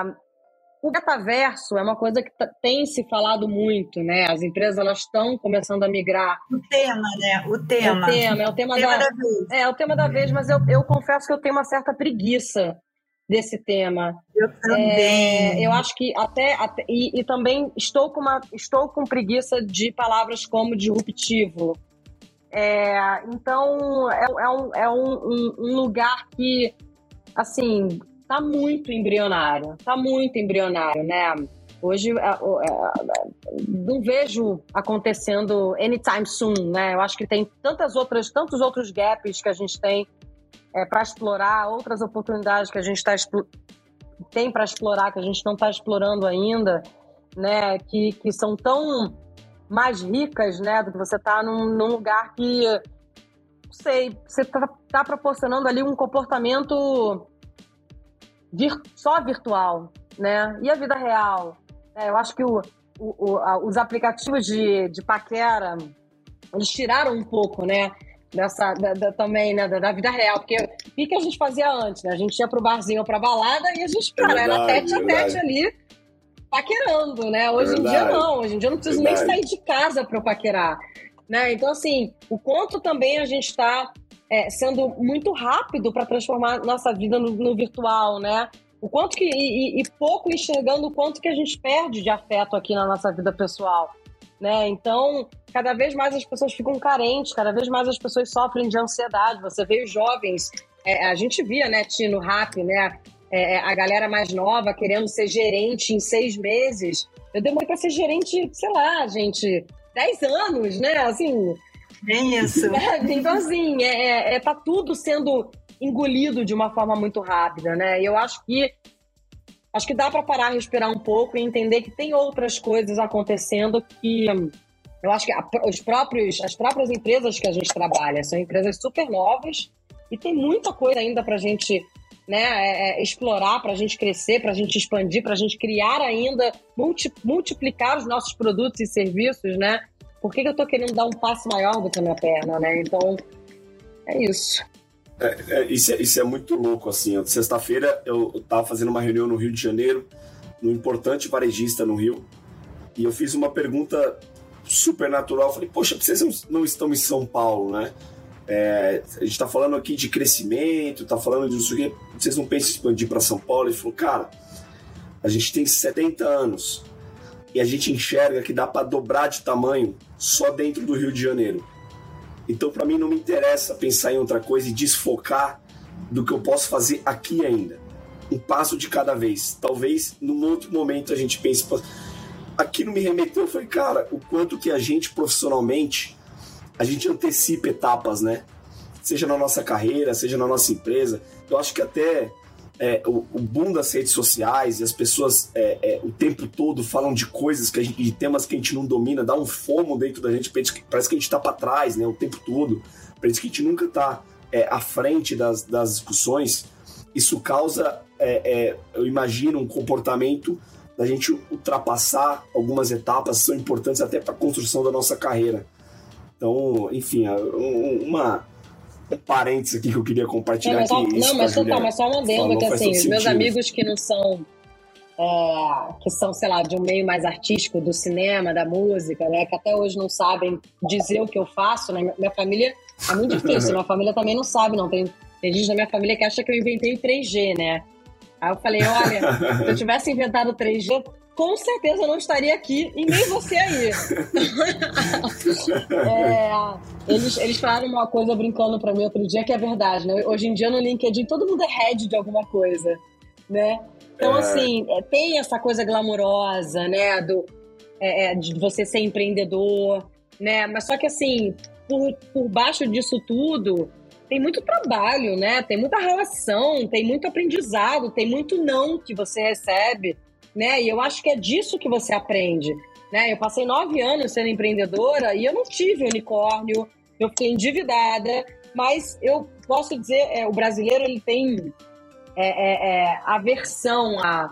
o metaverso é uma coisa que tem se falado muito, né? As empresas elas estão começando a migrar. O tema, né? O tema. É o tema, é o tema, o tema da, da, vez. É, o tema da vez, mas eu, eu confesso que eu tenho uma certa preguiça desse tema. Eu também. É, eu acho que até, até e, e, também estou com uma estou com preguiça de palavras como disruptivo, é, então, é, é, um, é um, um, lugar que, assim, tá muito embrionário. Tá muito embrionário, né? Hoje, é, é, não vejo acontecendo anytime soon, né? Eu acho que tem tantas outras, tantos outros gaps que a gente tem é, para explorar, outras oportunidades que a gente tá, tem para explorar, que a gente não está explorando ainda, né? Que, que são tão mais ricas, né? Do que você tá num, num lugar que, não sei, você tá, tá proporcionando ali um comportamento vir, só virtual, né? E a vida real? É, eu acho que o, o, o a, os aplicativos de, de paquera, eles tiraram um pouco, né? Dessa, da, da, também, né, da, da, vida real, porque o que, que a gente fazia antes, né? A gente ia pro barzinho ou pra balada e a gente, cara, é verdade, era tete a tete ali, paquerando, né? Hoje em dia não, hoje em dia eu não preciso nem sair de casa para paquerar, né? Então assim, o quanto também a gente está é, sendo muito rápido para transformar nossa vida no, no, virtual, né? O quanto que e, e, pouco enxergando o quanto que a gente perde de afeto aqui na nossa vida pessoal, né? Então, cada vez mais as pessoas ficam carentes, cada vez mais as pessoas sofrem de ansiedade. Você vê os jovens, é, a gente via, né, Tino Rap, né? é, é, a galera mais nova querendo ser gerente em seis meses. Eu demorei para ser gerente, sei lá, gente, dez anos, né? Assim. É isso. [laughs] Então, assim, é, é, tá tudo sendo engolido de uma forma muito rápida, né? E eu acho que acho que dá para parar, respirar um pouco e entender que tem outras coisas acontecendo que eu acho que a, os próprios, as próprias empresas que a gente trabalha são empresas super novas e tem muita coisa ainda para a gente né, é, é, explorar, para a gente crescer, para a gente expandir, para a gente criar ainda, multi, multiplicar os nossos produtos e serviços, né? Por que, que eu estou querendo dar um passo maior do que a minha perna, né? Então, é isso. É, é, isso, é, isso é muito louco, assim. Sexta-feira eu estava fazendo uma reunião no Rio de Janeiro, no importante varejista no Rio, e eu fiz uma pergunta super natural. Falei, poxa, vocês não estão em São Paulo, né? É, a gente está falando aqui de crescimento, está falando de isso aqui. Vocês não pensam em expandir para São Paulo? Ele falou, cara, a gente tem 70 anos e a gente enxerga que dá para dobrar de tamanho só dentro do Rio de Janeiro. Então, para mim, não me interessa pensar em outra coisa e desfocar do que eu posso fazer aqui ainda. Um passo de cada vez. Talvez num outro momento a gente pense. Aquilo me remeteu, eu falei, cara, o quanto que a gente profissionalmente a gente antecipa etapas, né? Seja na nossa carreira, seja na nossa empresa. Eu acho que até é, o, o boom das redes sociais e as pessoas é, é, o tempo todo falam de coisas que a gente, de temas que a gente não domina, dá um fomo dentro da gente, parece que a gente está para trás, né? O tempo todo, parece que a gente nunca está é, à frente das, das discussões. Isso causa, é, é, eu imagino, um comportamento da gente ultrapassar algumas etapas que são importantes até para a construção da nossa carreira. Então, enfim, uma um parênteses aqui que eu queria compartilhar. Não, mas, aqui, não, mas, total, mas só um adendo que assim, os meus amigos que não são é, que são, sei lá, de um meio mais artístico, do cinema, da música, né? Que até hoje não sabem dizer o que eu faço, né? Minha família é muito difícil, [laughs] minha família também não sabe, não. Tem, tem gente da minha família que acha que eu inventei o 3G, né? Aí eu falei, olha, se eu tivesse inventado o 3G, com certeza eu não estaria aqui e nem você aí. [laughs] é, eles, eles falaram uma coisa brincando para mim outro dia que é verdade, né? Hoje em dia no LinkedIn todo mundo é head de alguma coisa, né? Então, é. assim, é, tem essa coisa glamourosa, né? Do, é, é, de você ser empreendedor, né? Mas só que, assim, por, por baixo disso tudo, tem muito trabalho, né? Tem muita relação, tem muito aprendizado, tem muito não que você recebe, né? E eu acho que é disso que você aprende, né? Eu passei nove anos sendo empreendedora e eu não tive unicórnio, eu fiquei endividada, mas eu posso dizer, é, o brasileiro ele tem é, é, é aversão a,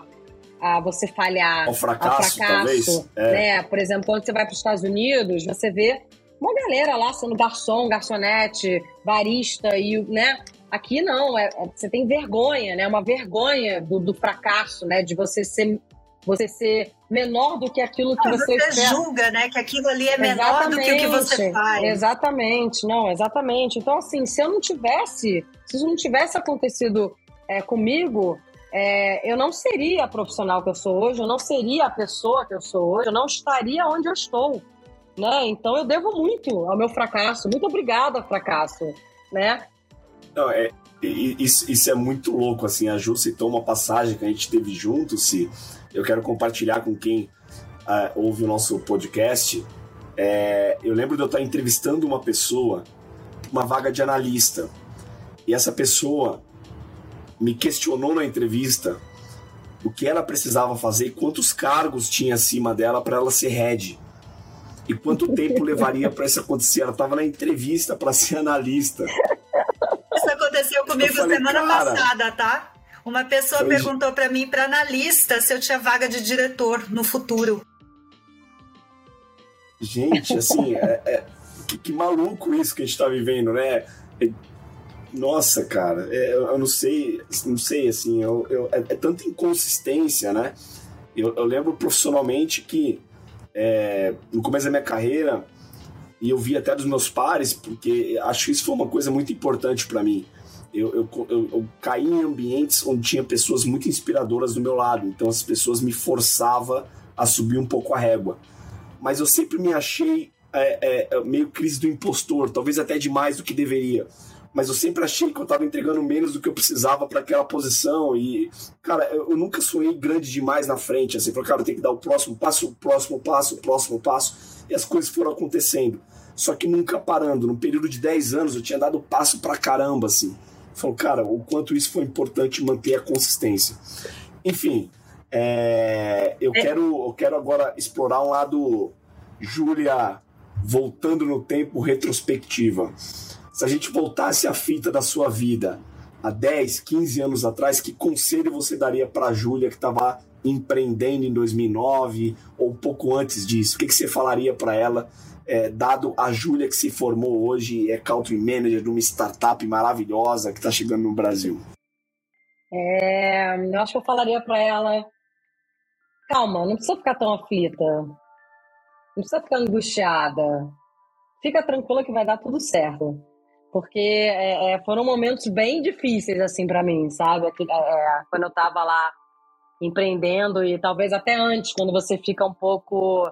a você falhar, ao fracasso, fracasso talvez. É. Né? Por exemplo, quando você vai para os Estados Unidos, você vê uma galera lá sendo garçom, garçonete, barista e, né? Aqui não, é, é, você tem vergonha, né? Uma vergonha do, do fracasso, né? De você ser você ser menor do que aquilo que não, você, você julga, né? Que aquilo ali é menor exatamente, do que o que você faz. Exatamente, não, exatamente. Então, assim, se eu não tivesse, se isso não tivesse acontecido é, comigo, é, eu não seria a profissional que eu sou hoje, eu não seria a pessoa que eu sou hoje, eu não estaria onde eu estou né? Então eu devo muito ao meu fracasso. Muito obrigada, fracasso, né? Não, é, isso, isso é muito louco, assim. A Ju citou uma passagem que a gente teve junto, se eu quero compartilhar com quem uh, ouve o nosso podcast. É, eu lembro de eu estar entrevistando uma pessoa, uma vaga de analista, e essa pessoa me questionou na entrevista o que ela precisava fazer e quantos cargos tinha acima dela para ela ser head. E quanto tempo levaria para isso acontecer? Ela estava na entrevista para ser analista. Isso aconteceu comigo falei, semana passada, tá? Uma pessoa perguntou para mim, para analista, se eu tinha vaga de diretor no futuro. Gente, assim, é, é, que, que, maluco isso que a gente está vivendo, né? É, nossa, cara, é, eu não sei, não sei, assim, eu, eu é, é, tanta inconsistência, né? Eu, eu lembro profissionalmente que é, no começo da minha carreira, e eu vi até dos meus pares, porque acho que isso foi uma coisa muito importante para mim. Eu, eu, eu, eu, caí em ambientes onde tinha pessoas muito inspiradoras do meu lado, então as pessoas me forçavam a subir um pouco a régua. Mas eu sempre me achei é, é, meio crise do impostor, talvez até demais do que deveria mas eu sempre achei que eu estava entregando menos do que eu precisava para aquela posição. E, cara, eu, eu, nunca sonhei grande demais na frente. Assim, falei, cara, eu tenho que dar o próximo passo, o próximo passo, o próximo passo. E as coisas foram acontecendo. Só que nunca parando. No período de 10 anos, eu tinha dado passo pra caramba, assim. Falei, cara, o quanto isso foi importante manter a consistência. Enfim, é, eu, é. Quero, eu quero agora explorar um lado, Júlia, voltando no tempo, retrospectiva. Se a gente voltasse a fita da sua vida há 10, 15 anos atrás, que conselho você daria para a Júlia que estava empreendendo em 2009 ou pouco antes disso? O que, que você falaria para ela, é, dado a Júlia que se formou hoje e é country manager de uma startup maravilhosa que está chegando no Brasil? É, eu acho que eu falaria para ela: calma, não precisa ficar tão aflita, não precisa ficar angustiada, fica tranquila que vai dar tudo certo porque é, é, foram momentos bem difíceis assim para mim, sabe? É, é, quando eu estava lá empreendendo e talvez até antes, quando você fica um pouco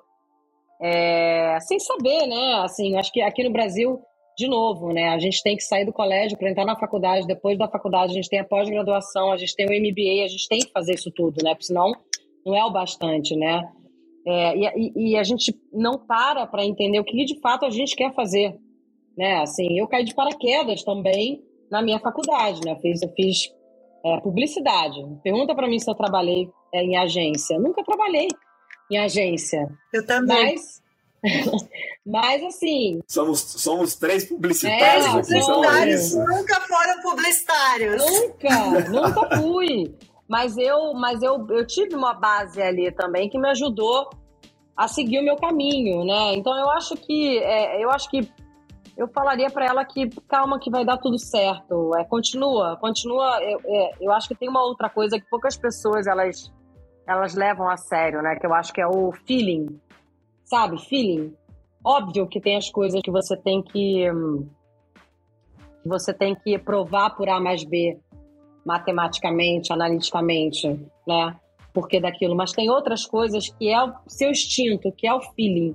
é, sem saber, né? Assim, acho que aqui no Brasil, de novo, né? A gente tem que sair do colégio para entrar na faculdade. Depois da faculdade, a gente tem a pós-graduação, a gente tem o MBA, a gente tem que fazer isso tudo, né? Porque senão não é o bastante, né? É, e, e, a gente não para para entender o que de fato a gente quer fazer né? Assim, eu caí de paraquedas também na minha faculdade, né? Eu fiz, eu fiz é, publicidade. Pergunta para mim se eu trabalhei é, em agência. Eu nunca trabalhei em agência. Eu também. Mas, [laughs] mas assim. Somos, somos três publicitários É, aqui, Publicitários nunca foram publicitários. Nunca, nunca fui. Mas eu, mas eu, eu tive uma base ali também que me ajudou a seguir o meu caminho, né? Então eu acho que é, eu acho que eu falaria para ela que calma que vai dar tudo certo. É, continua, continua. Eu, é, eu acho que tem uma outra coisa que poucas pessoas elas elas levam a sério, né? Que eu acho que é o feeling, sabe? Feeling. Óbvio que tem as coisas que você tem que hum, que você tem que provar por A mais B matematicamente, analiticamente, né? Porque daquilo, mas tem outras coisas que é o seu instinto, que é o feeling,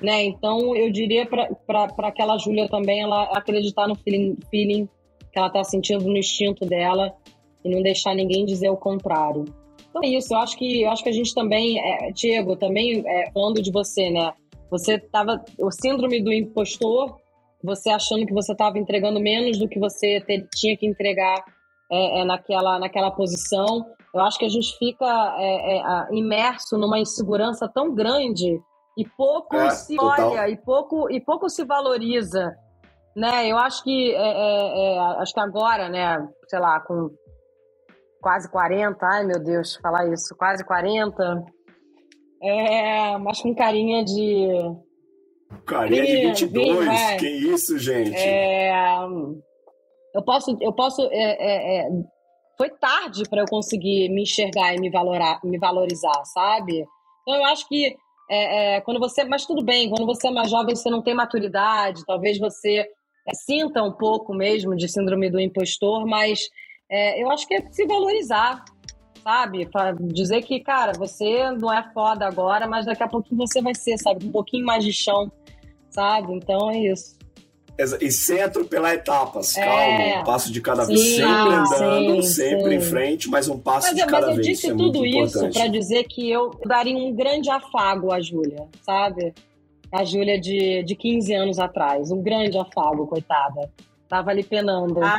né? Então eu diria para aquela Júlia também ela acreditar no feeling, feeling que ela tá sentindo no instinto dela e não deixar ninguém dizer o contrário. Então é isso, eu acho que eu acho que a gente também, é, Diego, também é, falando de você, né? Você tava o síndrome do impostor, você achando que você estava entregando menos do que você tinha que entregar é, é, naquela, naquela posição. Eu acho que a gente fica é, é, imerso numa insegurança tão grande e pouco É, se total. olha e pouco e pouco se valoriza, né? Eu acho que é, é, é, acho que agora, né? Sei lá, com quase 40, ai meu Deus, falar isso, quase 40, é, mas com carinha de Carinha de Vem, 22, vem, vai. que isso, gente? É, eu posso, eu posso. é, é, é, foi tarde para eu conseguir me enxergar e me, valorar, me valorizar, sabe? Então eu acho que é, é, quando você, mas tudo bem, quando você é mais jovem você não tem maturidade, talvez você é, sinta um pouco mesmo de síndrome do impostor, mas é, eu acho que é se valorizar, sabe? Pra dizer que, cara, você não é foda agora, mas daqui a pouquinho você vai ser, sabe? Um pouquinho mais de chão, sabe? Então é isso. E sem atropelar etapas, É. calma, um passo de cada vez, sempre andando, sim, sempre sim. em frente, mas um passo Mas, de cada mas eu vez. disse é muito tudo isso importante. para dizer que eu daria um grande afago à Júlia, sabe? A Júlia de, de 15 anos atrás. Um grande afago, coitada. Tava ali penando. Ah,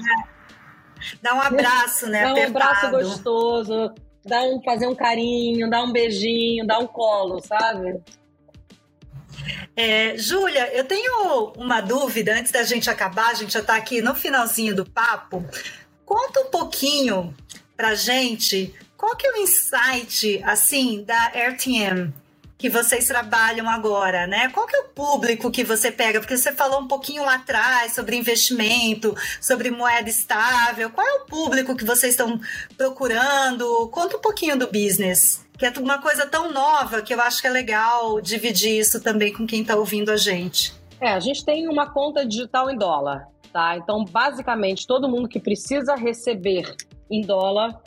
Dá um abraço, né? dá um abraço apertado. gostoso, dá um, fazer um carinho, dá um beijinho, dá um colo, sabe? É, Júlia, eu tenho uma dúvida antes da gente acabar, a gente já está aqui no finalzinho do papo. Conta um pouquinho pra gente qual que é o insight assim da RTM que vocês trabalham agora, né? Qual que é o público que você pega? Porque você falou um pouquinho lá atrás sobre investimento, sobre moeda estável. Qual é o público que vocês estão procurando? Conta um pouquinho do business, que é uma coisa tão nova que eu acho que é legal dividir isso também com quem está ouvindo a gente. É, a gente tem uma conta digital em dólar, tá? Então, basicamente, todo mundo que precisa receber em dólar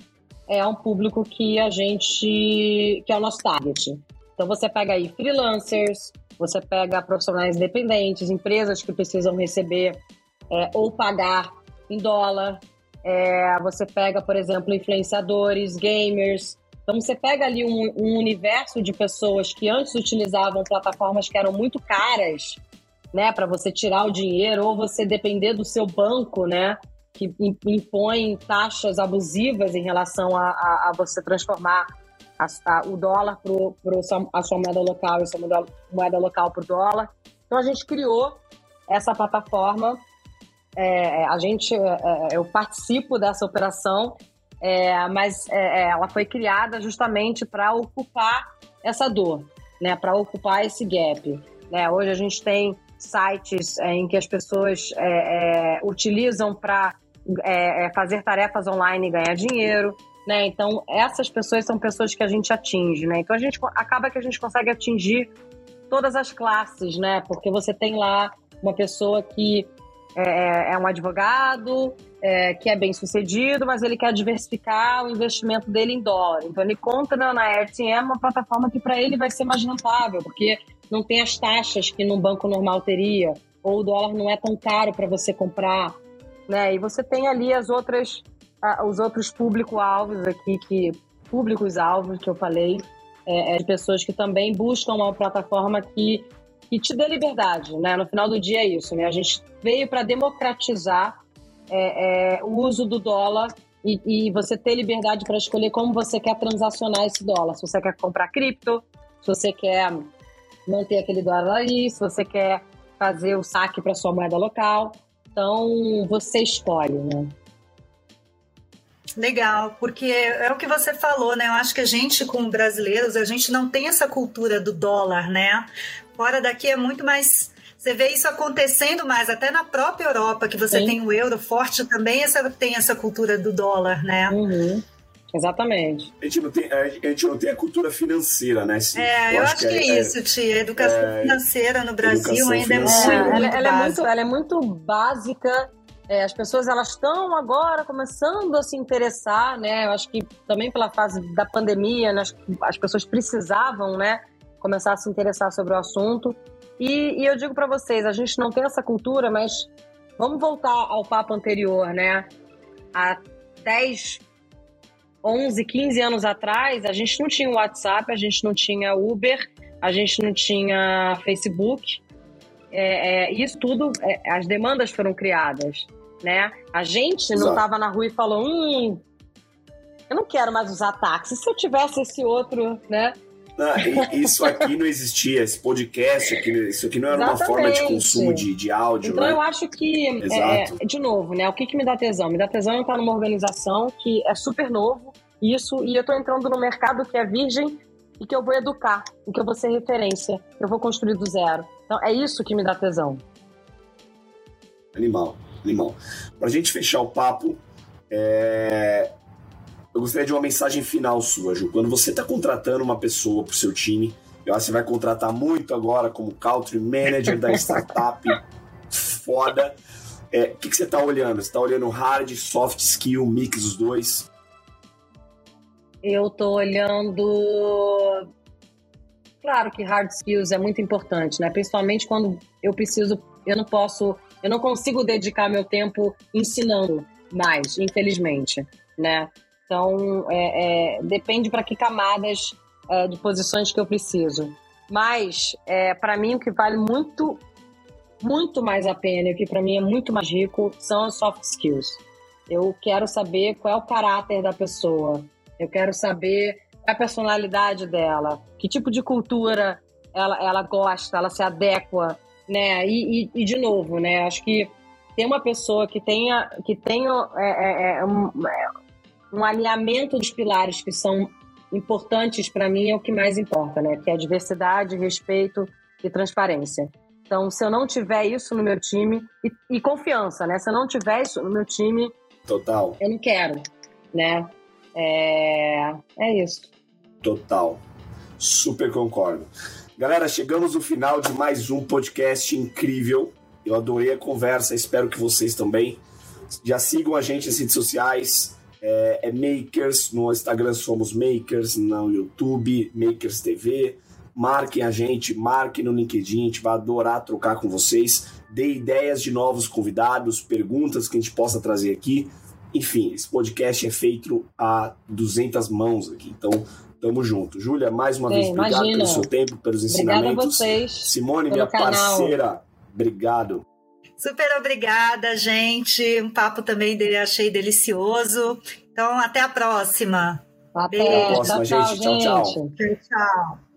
é um público que a gente. que é o nosso target. Então, você pega aí freelancers, você pega profissionais independentes, empresas que precisam receber é, ou pagar em dólar. É, você pega, por exemplo, influenciadores, gamers. Então, você pega ali um, um universo de pessoas que antes utilizavam plataformas que eram muito caras né, para você tirar o dinheiro ou você depender do seu banco, né, que im- impõe taxas abusivas em relação a, a- a você transformar a- a- o dólar para a sua moeda local e a sua moeda, moeda local para o dólar. Então a gente criou essa plataforma. é, a gente, é, é, eu participo dessa operação, é, mas é, é, ela foi criada justamente para ocupar essa dor, né, para ocupar esse gap. Né? Hoje a gente tem sites é, em que as pessoas é, é, utilizam para fazer tarefas online e ganhar dinheiro. Né? Então, essas pessoas são pessoas que a gente atinge. Né? Então, a gente acaba que a gente consegue atingir todas as classes, né? Porque você tem lá uma pessoa que é, é um advogado, é, que é bem sucedido, mas ele quer diversificar o investimento dele em dólar. Então, ele conta na, na RTM uma plataforma que para ele vai ser mais rentável, porque não tem as taxas que num banco normal teria, ou o dólar não é tão caro para você comprar, né? E você tem ali as outras, os outros público-alvos aqui, que públicos-alvos que eu falei, é, é, de pessoas que também buscam uma plataforma que que te dê liberdade, né? No final do dia é isso, né? A gente veio para democratizar é, é, o uso do dólar e, e você ter liberdade para escolher como você quer transacionar esse dólar. Se você quer comprar cripto, se você quer manter aquele dólar ali, se você quer fazer o saque para sua moeda local. Então, você escolhe, né? Legal, porque é o que você falou, né? Eu acho que a gente, como brasileiros, a gente não tem essa cultura do dólar, né? Fora daqui é muito mais. Você vê isso acontecendo mais, até na própria Europa, que você Sim. tem o euro forte, também essa, tem essa cultura do dólar, né? Uhum. Exatamente. A gente, não tem, a gente não tem a cultura financeira, né? Sim. É, eu, eu acho, acho, que é, é isso, Tia. A educação é, financeira no Brasil ainda é muito, é, ela, ela, é muito, ela é muito básica é, as pessoas elas estão agora começando a se interessar, né? Eu acho que também pela fase da pandemia, né? as, as pessoas precisavam, né? Começar a se interessar sobre o assunto. E, e eu digo para vocês, a gente não tem essa cultura, mas vamos voltar ao papo anterior, né? Há 10, 11, 15 anos atrás, a gente não tinha WhatsApp, a gente não tinha Uber, a gente não tinha Facebook. É, é, isso tudo, é, as demandas foram criadas né? A gente não estava na rua e falou, hum, eu não quero mais usar táxi. Se eu tivesse esse outro, né? Não, isso aqui não existia, esse podcast, aqui, isso aqui não era Exatamente. uma forma de consumo de, de áudio. Então né? eu acho que, é, de novo, né? O que, que me dá tesão? Me dá tesão entrar numa organização que é super novo, isso, e eu tô entrando no mercado que é virgem e que eu vou educar, e que eu vou ser referência, eu vou construir do zero. Então é isso que me dá tesão. Animal. Limão. Para a gente fechar o papo, é... eu gostaria de uma mensagem final sua, Ju. Quando você está contratando uma pessoa para o seu time, eu acho que você vai contratar muito agora como country manager da startup [laughs] foda. É, o que, que você está olhando? Você está olhando hard, soft skill, mix dos dois? Eu estou olhando. Claro que hard skills é muito importante, né? Principalmente quando eu preciso, eu não posso eu não consigo dedicar meu tempo ensinando mais, infelizmente, né? Então, é, é, depende para que camadas é, de posições que eu preciso. Mas, é, para mim, o que vale muito, muito mais a pena e o que para mim é muito mais rico são as soft skills. Eu quero saber qual é o caráter da pessoa. Eu quero saber a personalidade dela, que tipo de cultura ela, ela gosta, ela se adequa né? E, e, e, de novo, né? Acho que ter uma pessoa que tenha, que tenha é, é, é um, é, um alinhamento dos pilares que são importantes para mim é o que mais importa, né? Que é a diversidade, respeito e transparência. Então, se eu não tiver isso no meu time e, e confiança, né? Se eu não tiver isso no meu time, total, eu não quero, né? É, é isso. Total, super concordo. Galera, chegamos no final de mais um podcast incrível. Eu adorei a conversa, espero que vocês também. Já sigam a gente nas redes sociais. É, é Makers, no Instagram somos Makers, no YouTube, Makers TV. Marquem a gente, marquem no LinkedIn, a gente vai adorar trocar com vocês. Dê ideias de novos convidados, perguntas que a gente possa trazer aqui. Enfim, esse podcast é feito a 200 mãos aqui, então Tamo junto. Júlia, mais uma vez, obrigado imagina. pelo seu tempo, pelos ensinamentos. Obrigada a vocês. Simone, minha canal. parceira, obrigado. Super obrigada, gente. Um papo também dele achei delicioso. Então, até a próxima. Até, Beijo. a próxima, tchau, gente. Tchau, tchau. Tchau, tchau.